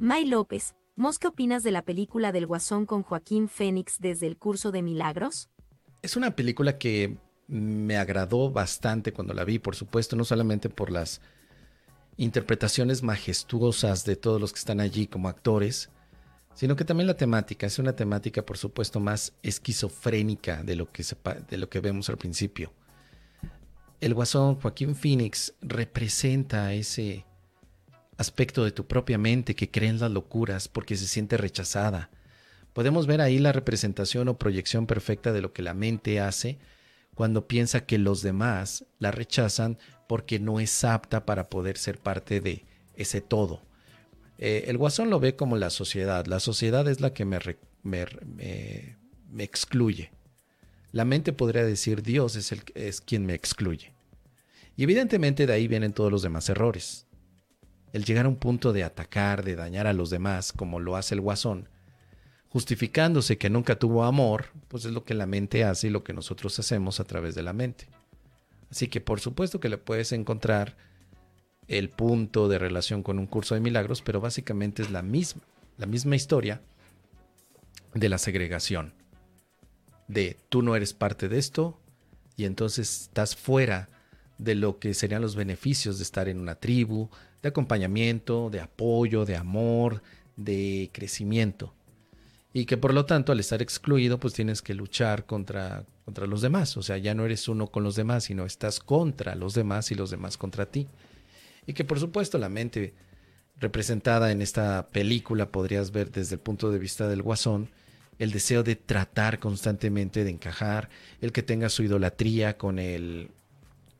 May López, ¿Mos qué opinas de la película del Guasón con Joaquín Fénix desde el curso de milagros? Es una película que me agradó bastante cuando la vi, por supuesto, no solamente por las interpretaciones majestuosas de todos los que están allí como actores, sino que también la temática es una temática, por supuesto, más esquizofrénica de lo que, de lo que vemos al principio. El guasón Joaquín Phoenix representa ese aspecto de tu propia mente que cree en las locuras porque se siente rechazada. Podemos ver ahí la representación o proyección perfecta de lo que la mente hace cuando piensa que los demás la rechazan porque no es apta para poder ser parte de ese todo. Eh, el guasón lo ve como la sociedad. La sociedad es la que me, excluye. La mente podría decir Dios es, el, es quien me excluye. Y evidentemente de ahí vienen todos los demás errores el llegar a un punto de atacar, de dañar a los demás, como lo hace el guasón, justificándose que nunca tuvo amor, pues es lo que la mente hace y lo que nosotros hacemos a través de la mente. Así que por supuesto que le puedes encontrar el punto de relación con un curso de milagros, pero básicamente es la misma, la misma historia de la segregación. De tú no eres parte de esto y entonces estás fuera de lo que serían los beneficios de estar en una tribu, de acompañamiento, de apoyo, de amor, de crecimiento. Y que por lo tanto al estar excluido pues tienes que luchar contra, contra los demás. O sea, ya no eres uno con los demás, sino estás contra los demás y los demás contra ti. Y que por supuesto la mente representada en esta película podrías ver desde el punto de vista del guasón, el deseo de tratar constantemente de encajar, el que tenga su idolatría con el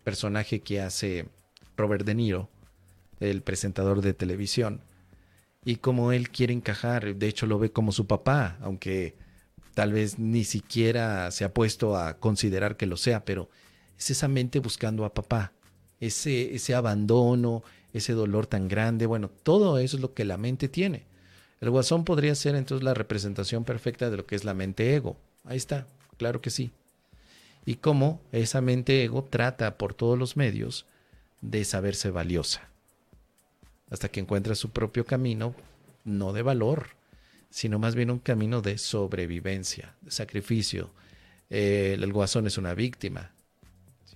personaje que hace Robert De Niro, el presentador de televisión, y como él quiere encajar, de hecho lo ve como su papá, aunque tal vez ni siquiera se ha puesto a considerar que lo sea, pero es esa mente buscando a papá, ese, ese abandono, ese dolor tan grande, bueno, todo eso es lo que la mente tiene. El guasón podría ser entonces la representación perfecta de lo que es la mente ego. Ahí está, claro que sí. Y cómo esa mente ego trata por todos los medios de saberse valiosa hasta que encuentra su propio camino, no de valor, sino más bien un camino de sobrevivencia, de sacrificio. el guasón es una víctima,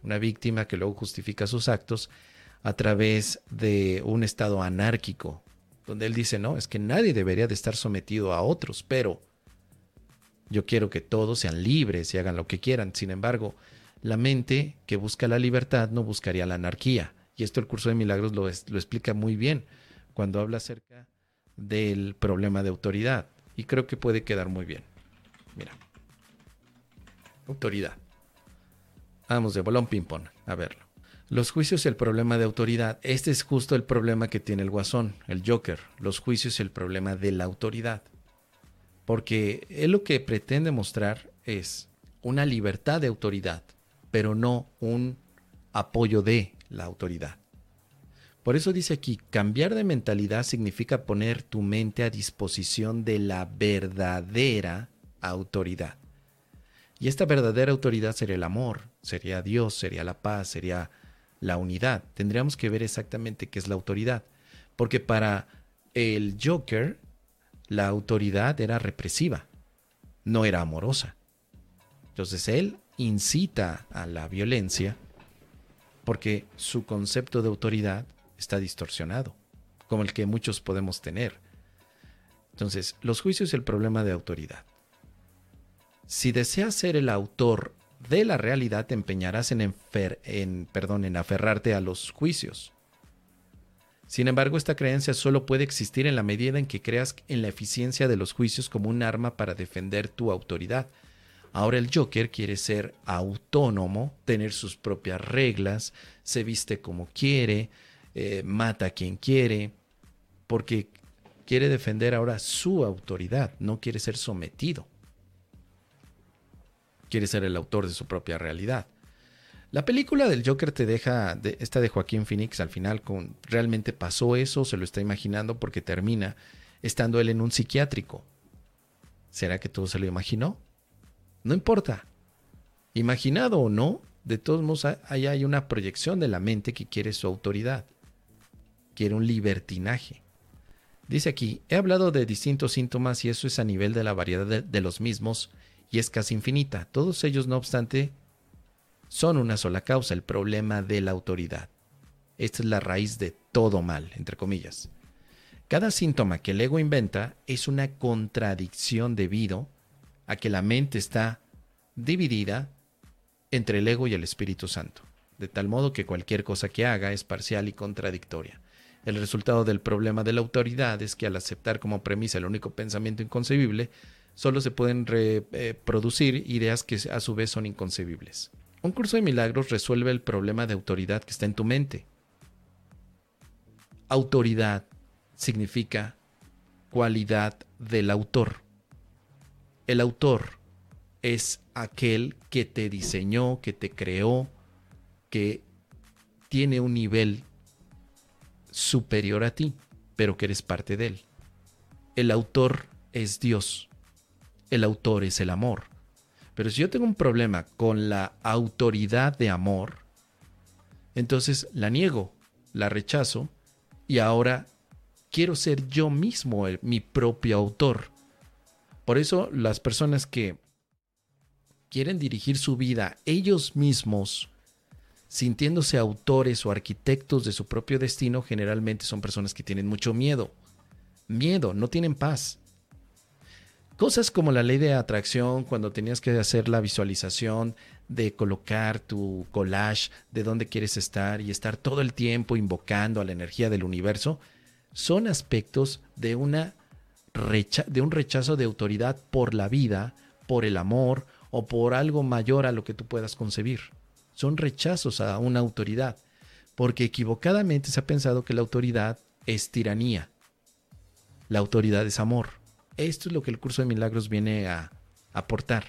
una víctima que luego justifica sus actos a través de un estado anárquico, donde él dice, no, es que nadie debería de estar sometido a otros, pero yo quiero que todos sean libres y hagan lo que quieran. Sin embargo, la mente que busca la libertad no buscaría la anarquía. Y esto el curso de milagros lo, explica muy bien cuando habla acerca del problema de autoridad. Y creo que puede quedar muy bien. Mira. Autoridad. Vamos de bolón ping-pong a verlo. Los juicios y el problema de autoridad. Este es justo el problema que tiene el guasón, el Joker. Los juicios y el problema de la autoridad. Porque él lo que pretende mostrar es una libertad de autoridad, pero no un apoyo de la autoridad. Por eso dice aquí, cambiar de mentalidad significa poner tu mente a disposición de la verdadera autoridad. Y esta verdadera autoridad sería el amor, sería Dios, sería la paz, sería la unidad. Tendríamos que ver exactamente qué es la autoridad. Porque para el Joker, la autoridad era represiva, no era amorosa. Entonces él incita a la violencia porque su concepto de autoridad está distorsionado, como el que muchos podemos tener. Entonces, los juicios y el problema de autoridad. Si deseas ser el autor de la realidad, te empeñarás en, en, perdón, en aferrarte a los juicios. Sin embargo, esta creencia solo puede existir en la medida en que creas en la eficiencia de los juicios como un arma para defender tu autoridad, Ahora el Joker quiere ser autónomo, tener sus propias reglas, se viste como quiere, eh, mata a quien quiere, porque quiere defender ahora su autoridad, no quiere ser sometido. Quiere ser el autor de su propia realidad. La película del Joker te deja, de, esta de Joaquín Phoenix al final, realmente pasó eso, se lo está imaginando porque termina estando él en un psiquiátrico. ¿Será que todo se lo imaginó? No importa. Imaginado o no, de todos modos ahí hay una proyección de la mente que quiere su autoridad. Quiere un libertinaje. Dice aquí, he hablado de distintos síntomas y eso es a nivel de la variedad de, de los mismos y es casi infinita. Todos ellos, no obstante, son una sola causa, el problema de la autoridad. Esta es la raíz de todo mal, entre comillas. Cada síntoma que el ego inventa es una contradicción debido a que la mente está dividida entre el ego y el Espíritu Santo, de tal modo que cualquier cosa que haga es parcial y contradictoria. El resultado del problema de la autoridad es que al aceptar como premisa el único pensamiento inconcebible, solo se pueden reproducir ideas que a su vez son inconcebibles. Un curso de milagros resuelve el problema de autoridad que está en tu mente. Autoridad significa cualidad del autor. El autor es aquel que te diseñó, que te creó, que tiene un nivel superior a ti, pero que eres parte de él. El autor es Dios. El autor es el amor. Pero si yo tengo un problema con la autoridad de amor, entonces la niego, la rechazo y ahora quiero ser yo mismo mi propio autor. Por eso las personas que quieren dirigir su vida ellos mismos, sintiéndose autores o arquitectos de su propio destino, generalmente son personas que tienen mucho miedo. Miedo, no tienen paz. Cosas como la ley de atracción, cuando tenías que hacer la visualización de colocar tu collage de dónde quieres estar y estar todo el tiempo invocando a la energía del universo, son aspectos de, una de un rechazo de autoridad por la vida, por el amor o por algo mayor a lo que tú puedas concebir. Son rechazos a una autoridad, porque equivocadamente se ha pensado que la autoridad es tiranía. La autoridad es amor esto es lo que el curso de milagros viene a aportar.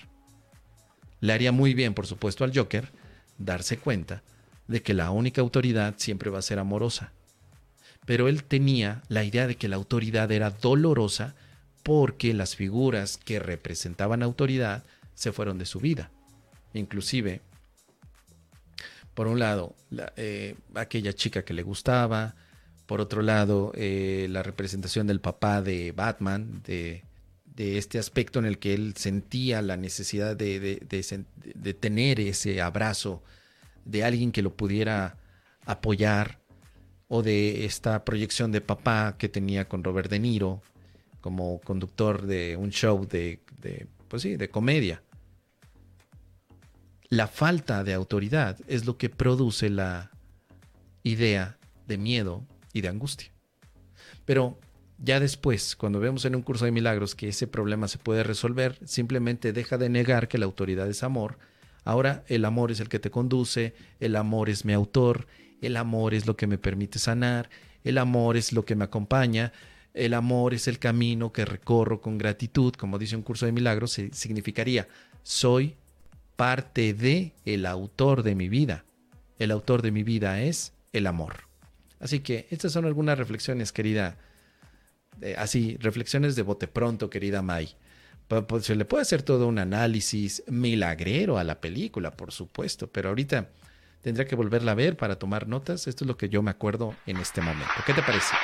Le haría muy bien, por supuesto, al Joker darse cuenta de que la única autoridad siempre va a ser amorosa. Pero él tenía la idea de que la autoridad era dolorosa porque las figuras que representaban autoridad se fueron de su vida. Inclusive, por un lado, eh, aquella chica que le gustaba, por otro lado, eh, la representación del papá de Batman, de, este aspecto en el que él sentía la necesidad de, de, tener ese abrazo de alguien que lo pudiera apoyar, o de esta proyección de papá que tenía con Robert De Niro como conductor de un show de, pues sí, de comedia. La falta de autoridad es lo que produce la idea de miedo y de angustia. Pero ya después, cuando vemos en un curso de milagros que ese problema se puede resolver, simplemente deja de negar que la autoridad es amor. Ahora el amor es el que te conduce, el amor es mi autor, el amor es lo que me permite sanar, el amor es lo que me acompaña, el amor es el camino que recorro con gratitud, como dice un curso de milagros, significaría soy parte de el autor de mi vida. El autor de mi vida es el amor. Así que estas son algunas reflexiones, querida. Eh, así, reflexiones de bote pronto, querida May. Pues, se le puede hacer todo un análisis milagrero a la película, por supuesto, pero ahorita tendría que volverla a ver para tomar notas. Esto es lo que yo me acuerdo en este momento. ¿Qué te parece?